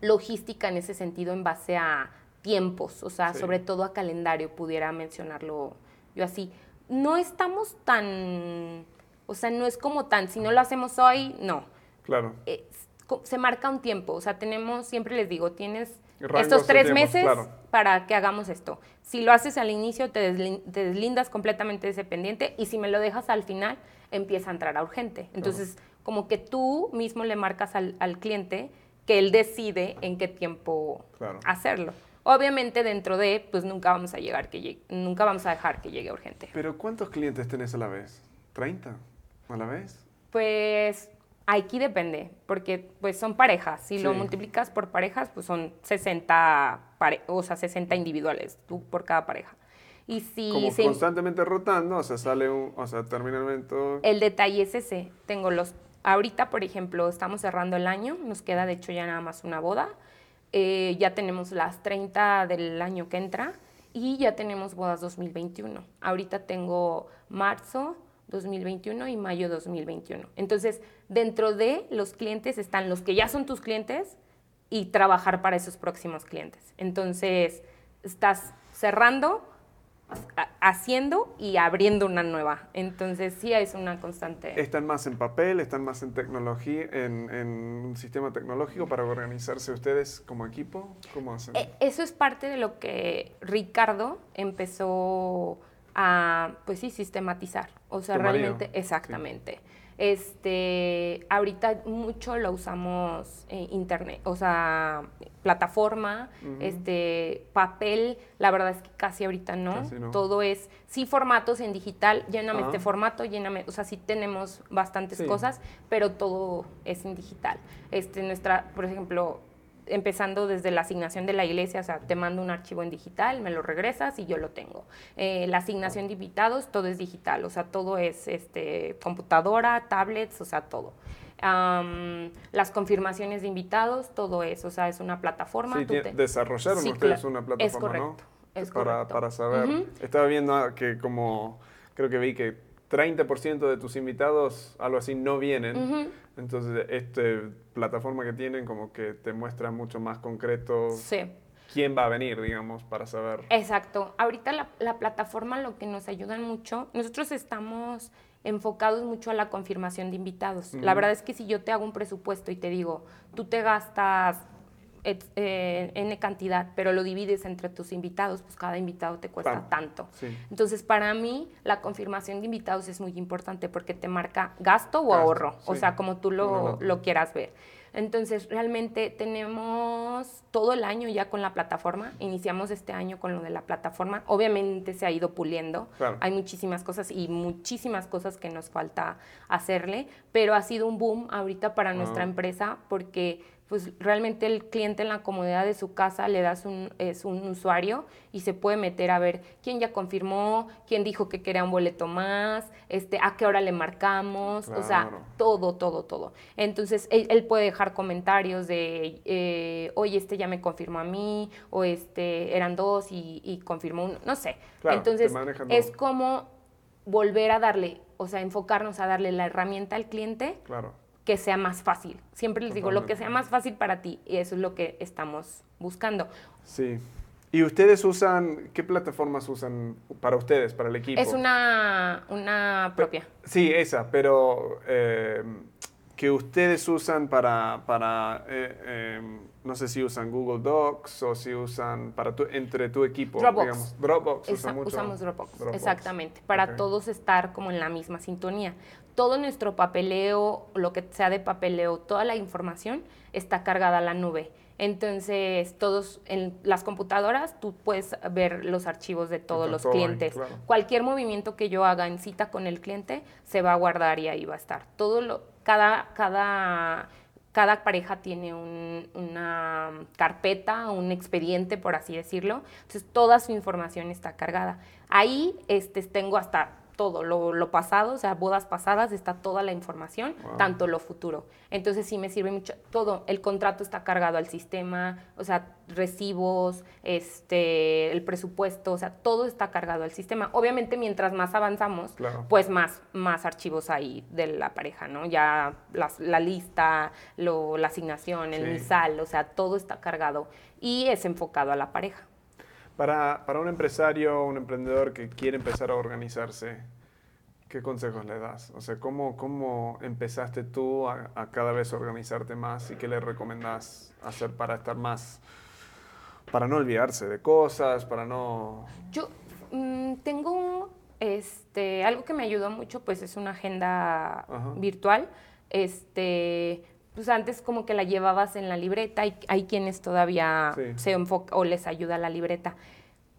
logística en ese sentido en base a tiempos, o sea, sobre todo a calendario, pudiera mencionarlo yo así. No estamos tan, o sea, no es como tan, si no lo hacemos hoy, no. Claro. se marca un tiempo, o sea, tenemos, siempre les digo, tienes estos tres meses para que hagamos esto. Si lo haces al inicio, te, deslindas completamente de ese pendiente y si me lo dejas al final, empieza a entrar a urgente. Entonces, como que tú mismo le marcas al, cliente que él decide en qué tiempo hacerlo. Obviamente dentro de, pues nunca vamos a llegar que nunca vamos a dejar que llegue urgente. Pero ¿cuántos clientes tenés a la vez? ¿30 a la vez? Pues Aquí depende, porque pues son parejas. Si lo multiplicas por parejas, pues son 60, o sea, 60 individuales, tú por cada pareja. Y si Como constantemente rotando, o sea, sale un, o sea, termina el evento. El detalle es ese. Tengo los, ahorita, por ejemplo, estamos cerrando el año, nos queda de hecho ya nada más una boda. Eh, ya tenemos las 30 del año que entra y ya tenemos bodas 2021. Ahorita tengo marzo, 2021 y mayo 2021. Entonces, dentro de los clientes están los que ya son tus clientes y trabajar para esos próximos clientes. Entonces, estás cerrando, haciendo y abriendo una nueva. Entonces, sí es una constante. ¿Están más en papel? ¿Están más en tecnología, en, un sistema tecnológico para organizarse ustedes como equipo? ¿Cómo hacen? E, eso es parte de lo que Ricardo empezó a, pues sí, sistematizar. O sea, realmente, exactamente. Este, ahorita mucho lo usamos internet, o sea, plataforma, este, papel, la verdad es que casi ahorita no. Todo es, sí, formatos en digital, lléname este formato, lléname, o sea, sí tenemos bastantes cosas, pero todo es en digital. Este, nuestra, por ejemplo, empezando desde la asignación de la iglesia, o sea, te mando un archivo en digital, me lo regresas y yo lo tengo. Eh, la asignación de invitados, todo es digital, o sea, todo es este, computadora, tablets, o sea, todo. las confirmaciones de invitados, todo eso, o sea, es una plataforma. Sí, desarrollaron ustedes una plataforma, es correcto, Es para, para saber. Estaba viendo que como, creo que vi que 30% de tus invitados, algo así, no vienen. Entonces, esta plataforma que tienen como que te muestra mucho más concreto quién va a venir, digamos, para saber. Exacto. Ahorita la, la plataforma lo que nos ayuda mucho, nosotros estamos enfocados mucho a la confirmación de invitados. La verdad es que si yo te hago un presupuesto y te digo, tú te gastas eh, N cantidad, pero lo divides entre tus invitados, pues cada invitado te cuesta tanto. Entonces, para mí, la confirmación de invitados es muy importante porque te marca gasto o ahorro, o sea, como tú lo, lo quieras ver. Entonces, realmente tenemos todo el año ya con la plataforma. Iniciamos este año con lo de la plataforma. Obviamente se ha ido puliendo. Hay muchísimas cosas y muchísimas cosas que nos falta hacerle, pero ha sido un boom ahorita para nuestra ah. empresa porque pues realmente el cliente en la comodidad de su casa le das un, es un usuario y se puede meter a ver quién ya confirmó, quién dijo que quería un boleto más, este, a qué hora le marcamos, o sea, todo, todo, todo. Entonces, él, puede dejar comentarios de, eh, oye, este ya me confirmó a mí, o este, eran dos y, confirmó uno, no sé. Entonces, es como volver a darle, o sea, enfocarnos a darle la herramienta al cliente. Claro que sea más fácil. Siempre les digo, lo que sea más fácil para ti, y eso es lo que estamos buscando. Sí. ¿Y ustedes usan, qué plataformas usan para ustedes, para el equipo? Es una, una propia. Sí, esa, pero eh, que ustedes usan para, para eh, em, no sé si usan Google Docs o si usan para tu, entre tu equipo, Dropbox. digamos. Dropbox Usamos Dropbox, exactamente, para todos estar como en la misma sintonía. Todo nuestro papeleo, lo que sea de papeleo, toda la información está cargada a la nube. Entonces, todos en las computadoras, tú puedes ver los archivos de todos los clientes. Cualquier movimiento que yo haga en cita con el cliente se va a guardar y ahí va a estar. Todo lo, cada, cada, cada pareja tiene una carpeta, un expediente, por así decirlo. Entonces, toda su información está cargada. Ahí este, tengo hasta todo, lo, pasado, o sea, bodas pasadas, está toda la información, tanto lo futuro. Entonces sí me sirve mucho, todo, el contrato está cargado al sistema, o sea, recibos, este, el presupuesto, o sea, todo está cargado al sistema. Obviamente mientras más avanzamos, pues más, más archivos hay de la pareja, ¿no? Ya la lista, lo, la asignación, el misal, o sea, todo está cargado y es enfocado a la pareja. Para, para un empresario, un emprendedor que quiere empezar a organizarse, ¿qué consejos le das? O sea, ¿cómo, cómo empezaste tú a, cada vez organizarte más y qué le recomendás hacer para estar más, para no olvidarse de cosas, para no... Yo mm, tengo este, algo que me ayudó mucho, pues es una agenda virtual. Este, pues antes como que la llevabas en la libreta y hay quienes todavía se enfocan o les ayuda la libreta.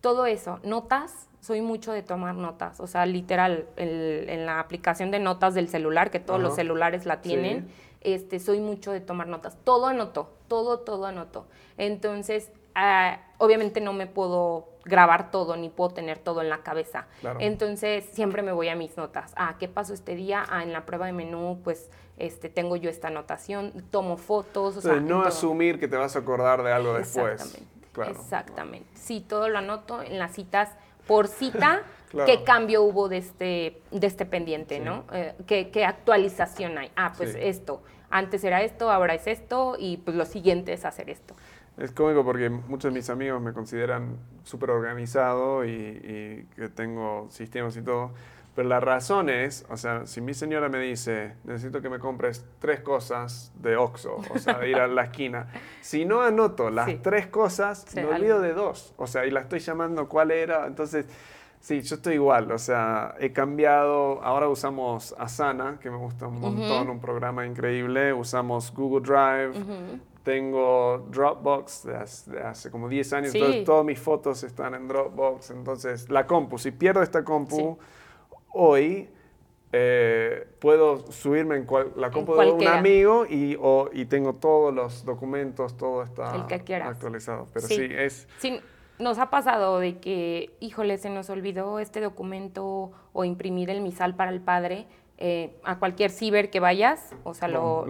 Todo eso, notas, soy mucho de tomar notas, o sea, literal, en la aplicación de notas del celular, que todos los celulares la tienen, este, soy mucho de tomar notas. Todo anoto, todo, todo anoto. Entonces, ah, obviamente no me puedo grabar todo ni puedo tener todo en la cabeza. Entonces, siempre me voy a mis notas. Ah, ¿qué pasó este día? Ah, en la prueba de menú, pues este, tengo yo esta anotación, tomo fotos. O sea, no asumir que te vas a acordar de algo después. Exactamente. Exactamente. Sí, todo lo anoto en las citas por cita. ¿Qué cambio hubo de este, de este pendiente, no? Eh, ¿qué, actualización hay? Ah, pues esto. Antes era esto, ahora es esto y pues lo siguiente es hacer esto. Es cómico porque muchos de mis amigos me consideran súper organizado y, y, que tengo sistemas y todo. Pero la razón es, o sea, si mi señora me dice, necesito que me compres tres cosas de Oxxo, o sea, de ir a la esquina, si no anoto las tres cosas, me olvido de dos, o sea, y la estoy llamando cuál era, entonces, sí, yo estoy igual, o sea, he cambiado, ahora usamos Asana, que me gusta un montón, un programa increíble, usamos Google Drive, tengo Dropbox de hace, como 10 años, entonces todas mis fotos están en Dropbox, entonces la compu, si pierdo esta compu hoy eh, puedo subirme en la compu de un amigo y, y, tengo todos los documentos, todo está actualizado. Pero sí, es... Sí, nos ha pasado de que, híjole, se nos olvidó este documento o imprimir el misal para el padre eh, a cualquier ciber que vayas, o sea, lo,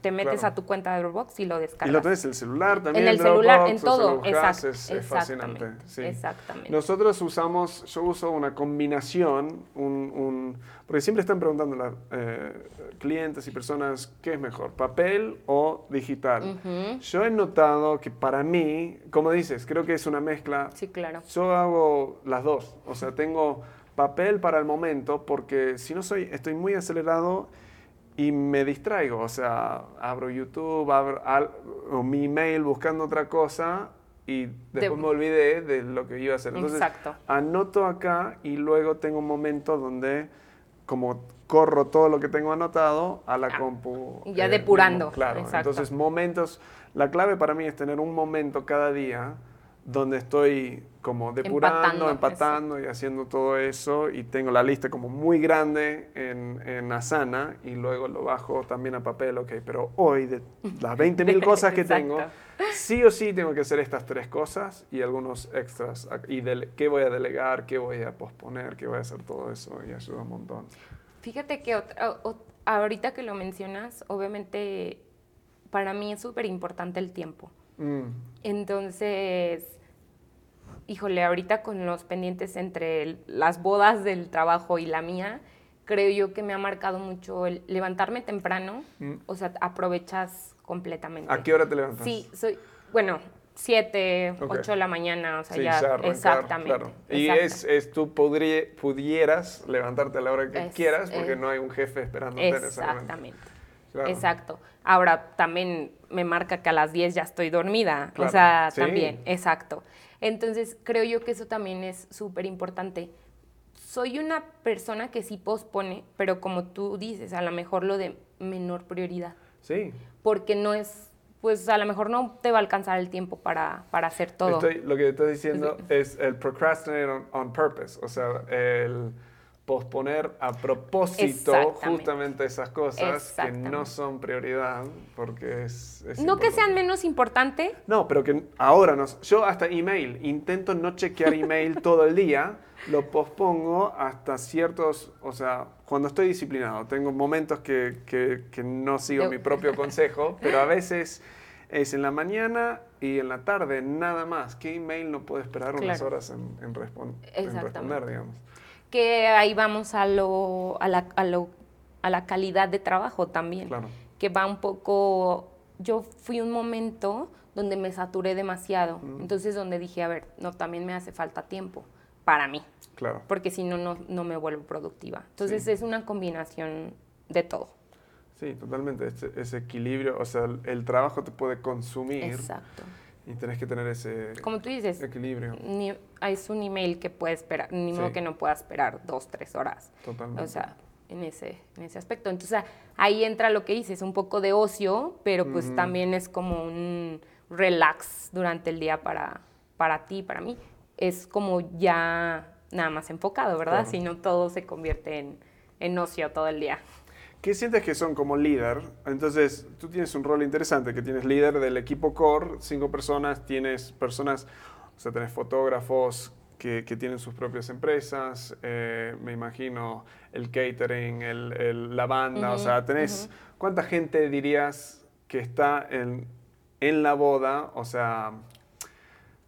te metes a tu cuenta de Dropbox y lo descargas. Y lo tienes en el celular también. En el celular, en todo. Exacto, es, fascinante. Exactamente. Nosotros usamos, yo uso una combinación, un, porque siempre están preguntando a eh, clientes y personas qué es mejor, papel o digital. Yo he notado que para mí, como dices, creo que es una mezcla. Sí, claro. Yo hago las dos, o sea, tengo papel para el momento porque si no soy, estoy muy acelerado y me distraigo. O sea, abro YouTube, abro o mi email buscando otra cosa y después me olvidé de lo que iba a hacer. Entonces, anoto acá y luego tengo un momento donde como corro todo lo que tengo anotado a la ah, compu. Ya eh, depurando. claro. Entonces, momentos, la clave para mí es tener un momento cada día donde estoy como depurando, empatando, y haciendo todo eso y tengo la lista como muy grande en, en Asana y luego lo bajo también a papel, ok, pero hoy de las 20.000 cosas que tengo, sí o sí tengo que hacer estas tres cosas y algunos extras y qué voy a delegar, qué voy a posponer, qué voy a hacer todo eso y ayuda un montón. Fíjate que ahorita que lo mencionas, obviamente para mí es súper importante el tiempo. Mm. Entonces, híjole, ahorita con los pendientes entre las bodas del trabajo y la mía, creo yo que me ha marcado mucho el levantarme temprano, mm. o sea, aprovechas completamente. ¿A qué hora te levantas? Sí, soy, bueno, 7, 8 de la mañana, o sea, ya, exactamente. Y es, es, tú pudieras levantarte a la hora que quieras porque no hay un jefe esperándote Exactamente. Exacto. Ahora también me marca que a las 10 ya estoy dormida, o sea, también, exacto. Entonces, creo yo que eso también es súper importante. Soy una persona que sí pospone, pero como tú dices, a lo mejor lo de menor prioridad. Sí. Porque no es, pues a lo mejor no te va a alcanzar el tiempo para, para hacer todo. lo que estoy diciendo es el procrastinate on, purpose, o sea, el posponer a propósito justamente esas cosas que no son prioridad porque es... no que sean menos importante. No, pero que ahora no... Yo hasta email, intento no chequear email todo el día, lo pospongo hasta ciertos, o sea, cuando estoy disciplinado, tengo momentos que, que, no sigo mi propio consejo, pero a veces es en la mañana y en la tarde, nada más. ¿Qué email no puede esperar unas horas en, en responder, digamos? Que ahí vamos a, lo, a, la, a, lo, a la calidad de trabajo también, que va un poco, yo fui un momento donde me saturé demasiado, entonces donde dije, a ver, no, también me hace falta tiempo para mí, claro. porque si no, no me vuelvo productiva. Entonces es una combinación de todo. Sí, totalmente, ese, equilibrio, o sea, el, trabajo te puede consumir. Exacto. Y tenés que tener ese Como tú dices, equilibrio. Ni, es un email que puede esperar, ni modo que no pueda esperar dos, tres horas. Totalmente. O sea, en ese, en ese aspecto. Entonces ahí entra lo que dices, un poco de ocio, pero pues también es como un relax durante el día para, para ti, para mí. Es como ya nada más enfocado, ¿verdad? Si no todo se convierte en, en ocio todo el día. ¿Qué sientes que son como líder? Entonces, tú tienes un rol interesante, que tienes líder del equipo core, cinco personas, tienes personas, o sea, tenés fotógrafos que, que tienen sus propias empresas, eh, me imagino el catering, el, la banda, o sea, tenés, ¿cuánta gente dirías que está en, en la boda? O sea,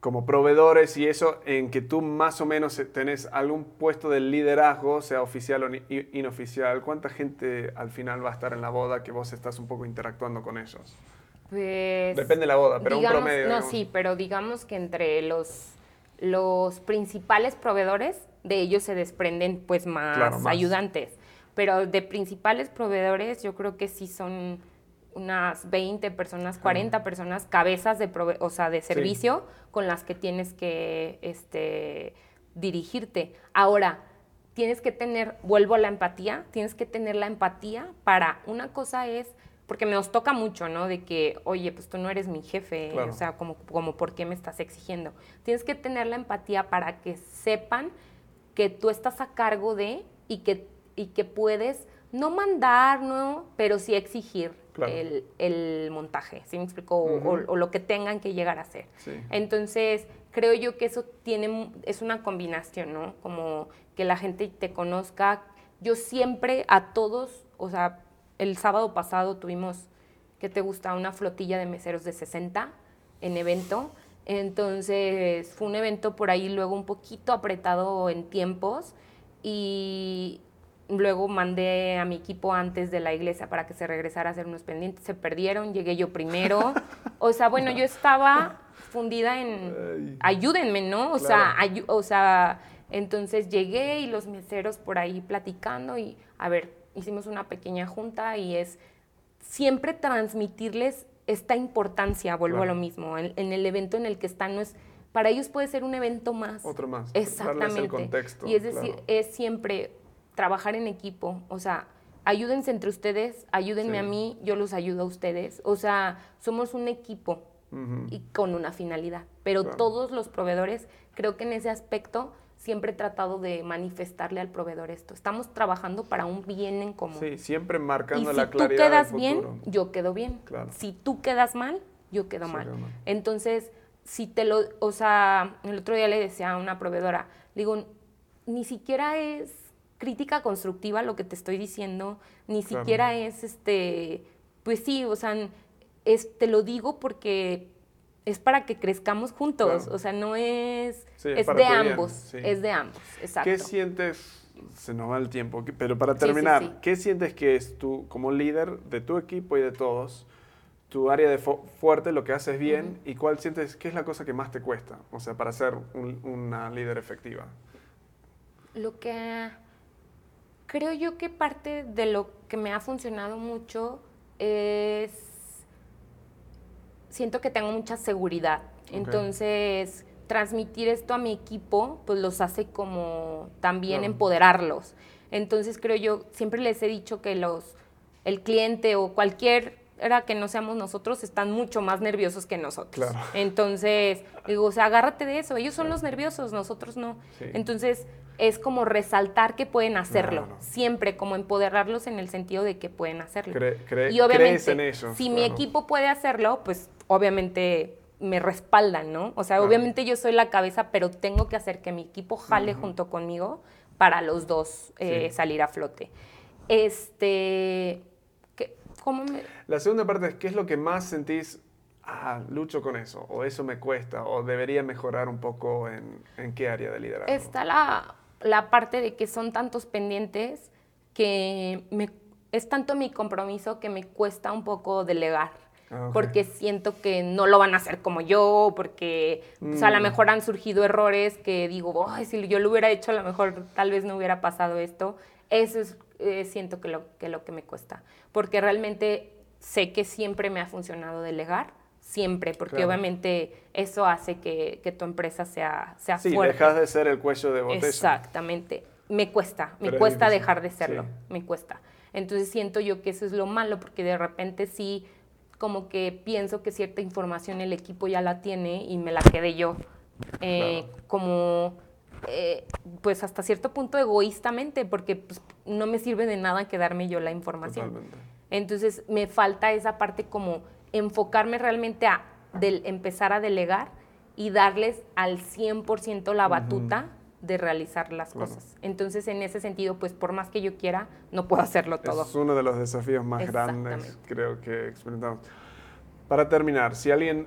como proveedores y eso, en que tú más o menos tenés algún puesto de liderazgo, sea oficial o inoficial, ¿cuánta gente al final va a estar en la boda que vos estás un poco interactuando con ellos? Pues... Depende de la boda, pero un promedio. No, sí, pero digamos que entre los, los principales proveedores, de ellos se desprenden pues más, ayudantes. Pero de principales proveedores, yo creo que sí son unas 20 personas, 40 personas, cabezas de, o sea, de servicio con las que tienes que este, dirigirte. Ahora, tienes que tener, vuelvo a la empatía, tienes que tener la empatía para, una cosa es, porque me nos toca mucho, ¿no? De que, oye, pues tú no eres mi jefe, o sea, como, como, ¿por qué me estás exigiendo? Tienes que tener la empatía para que sepan que tú estás a cargo de y que, y que puedes no mandar, ¿no? Pero sí exigir el, montaje, ¿sí me explico? o, lo que tengan que llegar a hacer. Entonces, creo yo que eso tiene, es una combinación, ¿no? Como que la gente te conozca. Yo siempre a todos, o sea, el sábado pasado tuvimos, ¿qué te gusta? Una flotilla de meseros de 60 en evento. Entonces, fue un evento por ahí luego un poquito apretado en tiempos y Luego mandé a mi equipo antes de la iglesia para que se regresara a hacer unos pendientes. Se perdieron, llegué yo primero. O sea, bueno, yo estaba fundida en ayúdenme, ¿no? O sea, o sea, entonces llegué y los meseros por ahí platicando y a ver, hicimos una pequeña junta y es siempre transmitirles esta importancia, vuelvo a lo mismo, en, el evento en el que están no es para ellos puede ser un evento más. Otro más. Exactamente. El contexto, y es decir, es siempre trabajar en equipo, o sea, ayúdense entre ustedes, ayúdenme a mí, yo los ayudo a ustedes, o sea, somos un equipo y con una finalidad. Pero todos los proveedores, creo que en ese aspecto siempre he tratado de manifestarle al proveedor esto. Estamos trabajando para un bien en común. Sí, siempre marcando y la si claridad. tú quedas del bien, yo quedo bien. Si tú quedas mal, yo quedo Sí, mal. Entonces, si te lo, o sea, el otro día le decía a una proveedora, digo, ni siquiera es crítica constructiva lo que te estoy diciendo, ni Claro. siquiera es este, pues sí, o sea, es, te lo digo porque es para que crezcamos juntos, Claro. o sea, no es, Sí, es de ambos, sí. es de ambos, exacto. ¿Qué sientes? Se nos va el tiempo, ¿qué- pero para terminar, sí. ¿qué sientes que es tú, como líder de tu equipo y de todos, tu área de fuerte, lo que haces bien, y cuál sientes que es la cosa que más te cuesta, o sea, para ser un- una líder efectiva? Lo que creo yo que parte de lo que me ha funcionado mucho es siento que tengo mucha seguridad. Entonces, transmitir esto a mi equipo, pues los hace como también Claro. empoderarlos. Entonces, creo yo, siempre les he dicho que los, el cliente o cualquier era que no seamos nosotros, están mucho más nerviosos que nosotros. Claro. Entonces, digo, o sea, agárrate de eso. Ellos son los nerviosos, nosotros no. Sí. Entonces, es como resaltar que pueden hacerlo. Siempre, como empoderarlos en el sentido de que pueden hacerlo. Cre- cre- y obviamente, crees en ellos, si mi equipo puede hacerlo, pues obviamente me respaldan, ¿no? O sea, Claro. obviamente yo soy la cabeza, pero tengo que hacer que mi equipo jale junto conmigo para los dos eh, Sí. salir a flote. Este, ¿qué- ¿cómo me...? La segunda parte es, ¿qué es lo que más sentís? Ah, lucho con eso, o eso me cuesta, o debería mejorar un poco en, en qué área de liderazgo. Está la, la parte de que son tantos pendientes que me, es tanto mi compromiso que me cuesta un poco delegar. Ah. Porque siento que no lo van a hacer como yo, porque pues, a lo Mm. mejor han surgido errores que digo, "Ay, si yo lo hubiera hecho, a lo mejor tal vez no hubiera pasado esto. Eso es, eh, siento que lo, que lo que me cuesta. Porque realmente sé que siempre me ha funcionado delegar, siempre, porque Claro. obviamente eso hace que, que tu empresa sea, sea Sí, fuerte. dejas de ser el cuello de botella. Exactamente. Me cuesta, me Pero cuesta dejar de serlo, sí. me cuesta. Entonces siento yo que eso es lo malo, porque de repente sí, como que pienso que cierta información el equipo ya la tiene y me la quedé yo. Eh, Como, eh, pues hasta cierto punto egoístamente, porque pues, no me sirve de nada quedarme yo la información. Totalmente. Entonces me falta esa parte como enfocarme realmente a del- empezar a delegar y darles al 100% la batuta de realizar las Claro. cosas. Entonces en ese sentido, pues por más que yo quiera, no puedo hacerlo todo. Es uno de los desafíos más grandes, creo que experimentamos. Para terminar, si alguien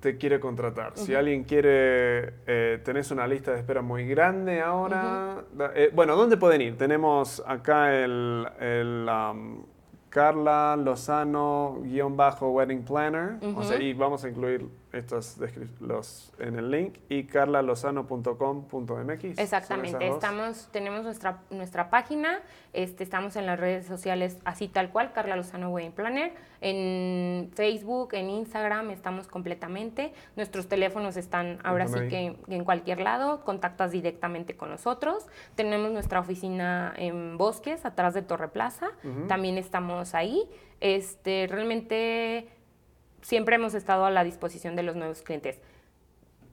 te quiere contratar, si alguien quiere, eh, tenés una lista de espera muy grande ahora, eh, bueno, ¿dónde pueden ir? Tenemos acá el, el, um, Carla Lozano guion bajo wedding planner, o sea, y vamos a incluir estos los en el link y carlalozano.com.mx. Exactamente, estamos, tenemos nuestra, nuestra página, este, estamos en las redes sociales así tal cual, Carla Lozano Wedding Planner, en Facebook, en Instagram estamos completamente, nuestros teléfonos están ahora Están sí que en cualquier lado, contactas directamente con nosotros, tenemos nuestra oficina en Bosques, atrás de Torre Plaza, también estamos ahí, este, realmente siempre hemos estado a la disposición de los nuevos clientes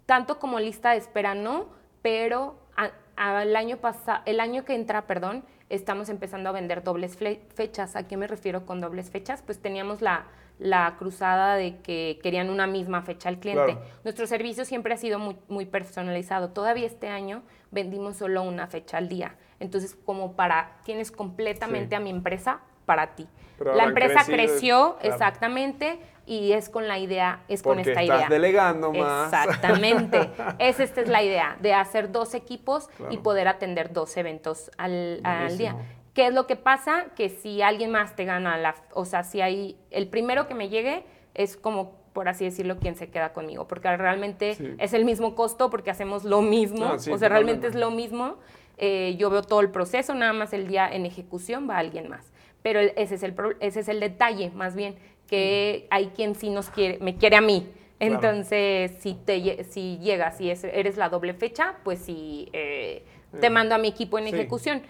tanto como lista de espera no, pero a- a- el año pasa- el año que entra, perdón, estamos empezando a vender dobles fechas. ¿A qué me refiero con dobles fechas? Pues teníamos la, la cruzada de que querían una misma fecha al cliente. Claro. Nuestro servicio siempre ha sido muy, muy personalizado. Todavía este año vendimos solo una fecha al día. Entonces, como para, tienes completamente Sí. a mi empresa para ti. Pero la empresa crecido, creció claro. exactamente y es con la idea, es con Porque esta estás idea. delegando más. Exactamente. es, esta es la idea, de hacer dos equipos y Claro. poder atender dos eventos al, al día. ¿Qué es lo que pasa? Que si alguien más te gana la... O sea, si hay... El primero que me llegue es como, por así decirlo, quien se queda conmigo. Porque realmente Sí. es el mismo costo porque hacemos lo mismo. No, sí, o sea, realmente es lo mismo. Eh, yo veo todo el proceso, nada más el día en ejecución va alguien más. Pero ese, es el, ese es el detalle, más bien, que hay quien sí nos quiere, me quiere a mí. Claro. Entonces, si, te, si llegas y es- eres la doble fecha, pues sí, eh, te mando a mi equipo en Sí. ejecución.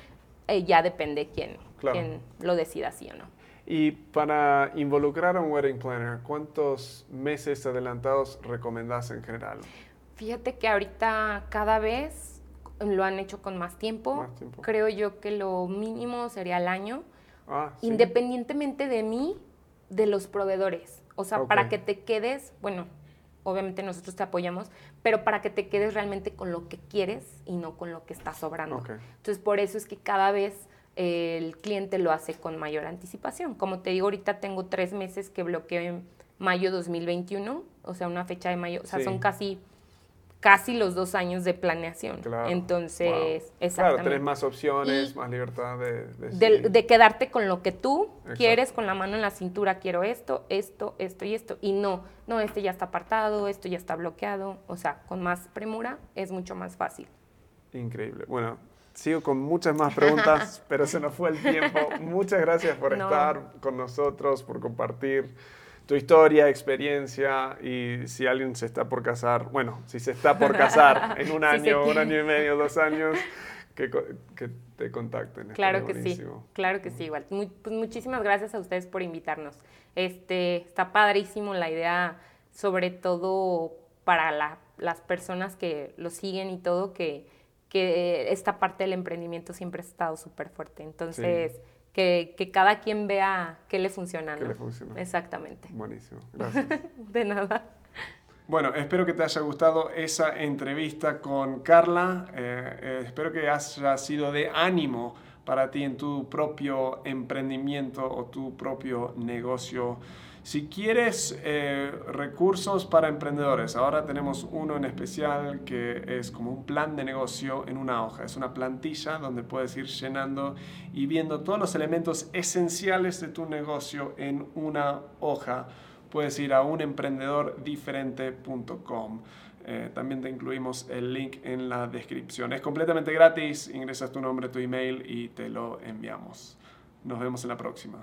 Eh, ya depende quién, Claro. quién lo decida sí o no. Y para involucrar a un wedding planner, ¿cuántos meses adelantados recomendás en general? Fíjate que ahorita cada vez lo han hecho con más tiempo. Creo yo que lo mínimo sería el año. Ah, Independientemente de mí, de los proveedores. O sea, para que te quedes, bueno, obviamente nosotros te apoyamos, pero para que te quedes realmente con lo que quieres y no con lo que está sobrando. Entonces, por eso es que cada vez el cliente lo hace con mayor anticipación. Como te digo, ahorita tengo tres meses que bloqueo en mayo 2021, o sea, una fecha de mayo, o sea, son casi casi los dos años de planeación. Entonces, exactamente. Claro, tenés más opciones, más libertad de, de, quedarte con lo que tú quieres, con la mano en la cintura, quiero esto, esto, esto y esto. Y no, no, este ya está apartado, esto ya está bloqueado. O sea, con más premura es mucho más fácil. Increíble. Bueno, sigo con muchas más preguntas, pero se nos fue el tiempo. Muchas gracias por estar con nosotros, por compartir tu historia, experiencia y si alguien se está por casar, bueno, si se está por casar en un año, un año y medio, dos años, que, que te contacten. Claro que sí, claro que sí, igual. pues muchísimas gracias a ustedes por invitarnos. Este, está padrísimo la idea, sobre todo para las personas que lo siguen y todo, que, que esta parte del emprendimiento siempre ha estado súper fuerte. Entonces que, cada quien vea qué le funciona. ¿Qué le funciona. Exactamente. Buenísimo, gracias. de nada. Bueno, espero que te haya gustado esa entrevista con Carla. Eh, eh, espero que haya sido de ánimo para ti en tu propio emprendimiento o tu propio negocio si quieres eh, recursos para emprendedores, ahora tenemos uno en especial que es como un plan de negocio en una hoja. Es una plantilla donde puedes ir llenando y viendo todos los elementos esenciales de tu negocio en una hoja. Puedes ir a unemprendedordiferente.com. Eh, también te incluimos el link en la descripción. Es completamente gratis, ingresas tu nombre, tu email y te lo enviamos. Nos vemos en la próxima.